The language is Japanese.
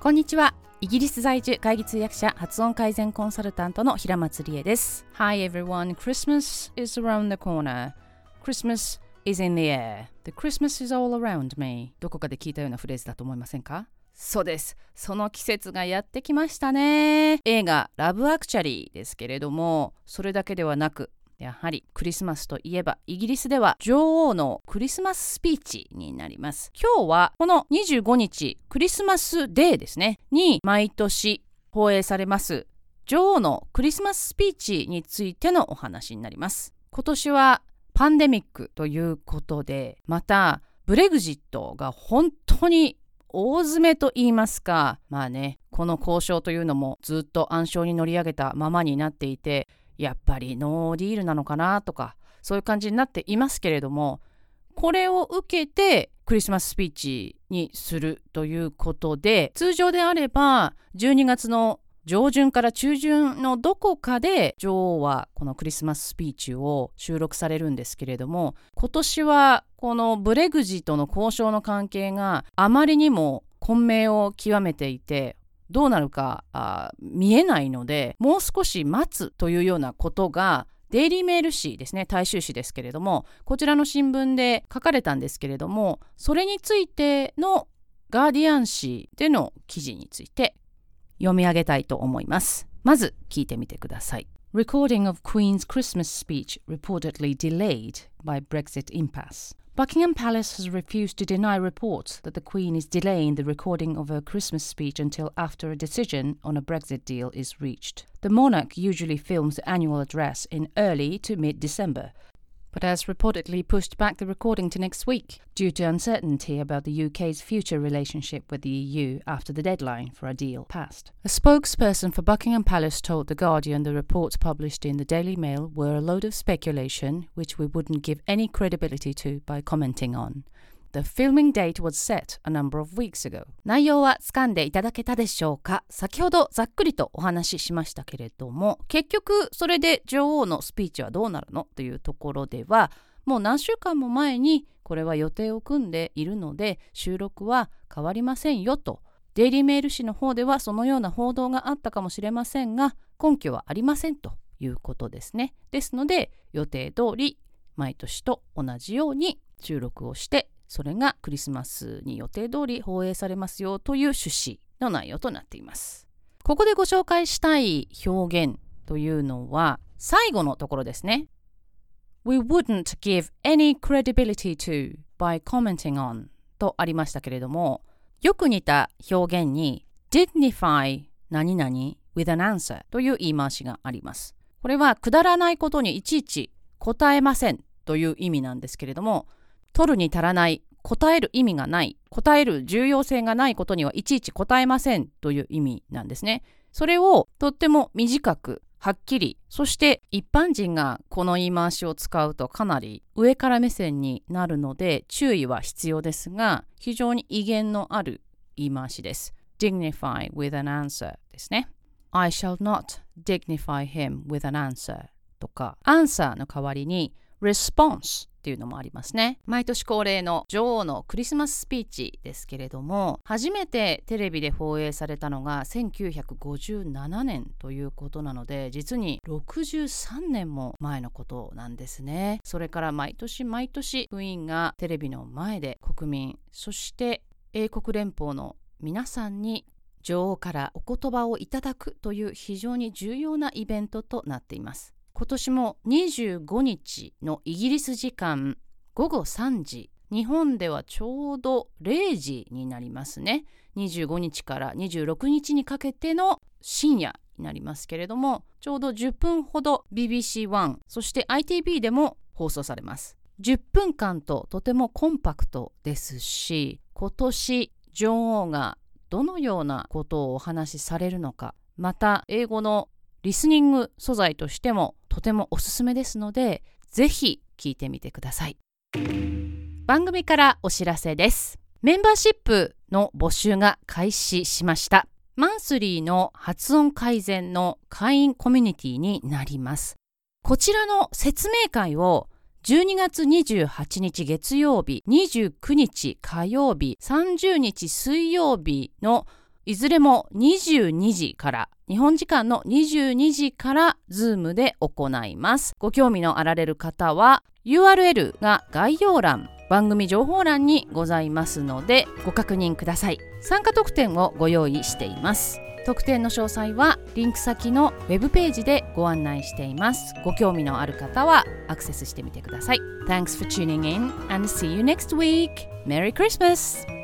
こんにちは。イギリス在住会議通訳者発音改善コンサルタントの平松理恵です。Hi everyone, Christmas is around the corner. Christmas is in the air. The Christmas is all around me. どこかで聞いたようなフレーズだと思いませんか？そうです。その季節がやってきましたね。映画ラブアクチャリーですけれどもそれだけではなくやはりクリスマスといえばイギリスでは女王のクリスマススピーチになります。今日はこの25日クリスマスデーですね。に毎年放映されます女王のクリスマススピーチについてのお話になります。今年はパンデミックということでまたブレグジットが本当に大詰めと言いますか。まあねこの交渉というのもずっと暗礁に乗り上げたままになっていてやっぱりノーディールなのかなとかそういう感じになっていますけれどもこれを受けてクリスマススピーチにするということで通常であれば12月の上旬から中旬のどこかで女王はこのクリスマススピーチを収録されるんですけれども今年はこのブレグジットの交渉の関係があまりにも混迷を極めていてどうなるか見えないのでもう少し待つというようなことがデイリーメール紙ですね大衆紙ですけれどもこちらの新聞で書かれたんですけれどもそれについてのガーディアン紙での記事について読み上げたいと思います。まず聞いてみてください。Recording of Queen's Christmas speech reportedly delayed by Brexit impasse. Buckingham Palace has refused to deny reports that the Queen is delaying the recording of her Christmas speech until after a decision on a Brexit deal is reached. The monarch usually films the annual address in early to mid December, but has reportedly pushed back the recording to next week due to uncertainty about the UK's future relationship with the EU after the deadline for a deal passed. A spokesperson for Buckingham Palace told The Guardian the reports published in the Daily Mail were a load of speculation which we wouldn't give any credibility to by commenting on. The filming date was set a number of weeks ago. 内容は掴んでいただけたでしょうか？先ほどざっくりとお話ししましたけれども結局それで女王のスピーチはどうなるの？というところではもう何週間も前にこれは予定を組んでいるので収録は変わりませんよとデイリーメール紙の方ではそのような報道があったかもしれませんが根拠はありませんということですね。ですので予定通り毎年と同じように収録をしてそれがクリスマスに予定通り放映されますよという趣旨の内容となっています。ここでご紹介したい表現というのは最後のところですね。We wouldn't give any credibility to by commenting on とありましたけれどもよく似た表現に dignify 何々 with an answer という言い回しがあります。これはくだらないことにいちいち答えませんという意味なんですけれども取るに足らない答える意味がない答える重要性がないことにはいちいち答えませんという意味なんですね。それをとっても短くはっきりそして一般人がこの言い回しを使うとかなり上から目線になるので注意は必要ですが非常に威厳のある言い回しです。dignify with an answer ですね。I shall not dignify him with an answer とか answer の代わりに response っていうのもありますね。毎年恒例の女王のクリスマススピーチですけれども初めてテレビで放映されたのが1957年ということなので実に63年も前のことなんですね。それから毎年毎年クイーンがテレビの前で国民そして英国連邦の皆さんに女王からお言葉をいただくという非常に重要なイベントとなっています。今年も25日のイギリス時間午後3時日本ではちょうど0時になりますね。25日から26日にかけての深夜になりますけれどもちょうど10分ほど BBC1 そして ITV でも放送されます。10分間ととてもコンパクトですし今年女王がどのようなことをお話しされるのかまた英語のリスニング素材としてもとてもおすすめですのでぜひ聞いてみてください。番組からお知らせです。メンバーシップの募集が開始しました。マンスリーの発音改善の会員コミュニティになります。こちらの説明会を12月28日月曜日、29日火曜日、30日水曜日のいずれも22時から日本時間の22時から Zoom で行います。ご興味のあられる方は URL が概要欄番組情報欄にございますのでご確認ください。参加特典をご用意しています。特典の詳細はリンク先のウェブページでご案内しています。ご興味のある方はアクセスしてみてください。Thanks for tuning in and see you next week. Merry Christmas!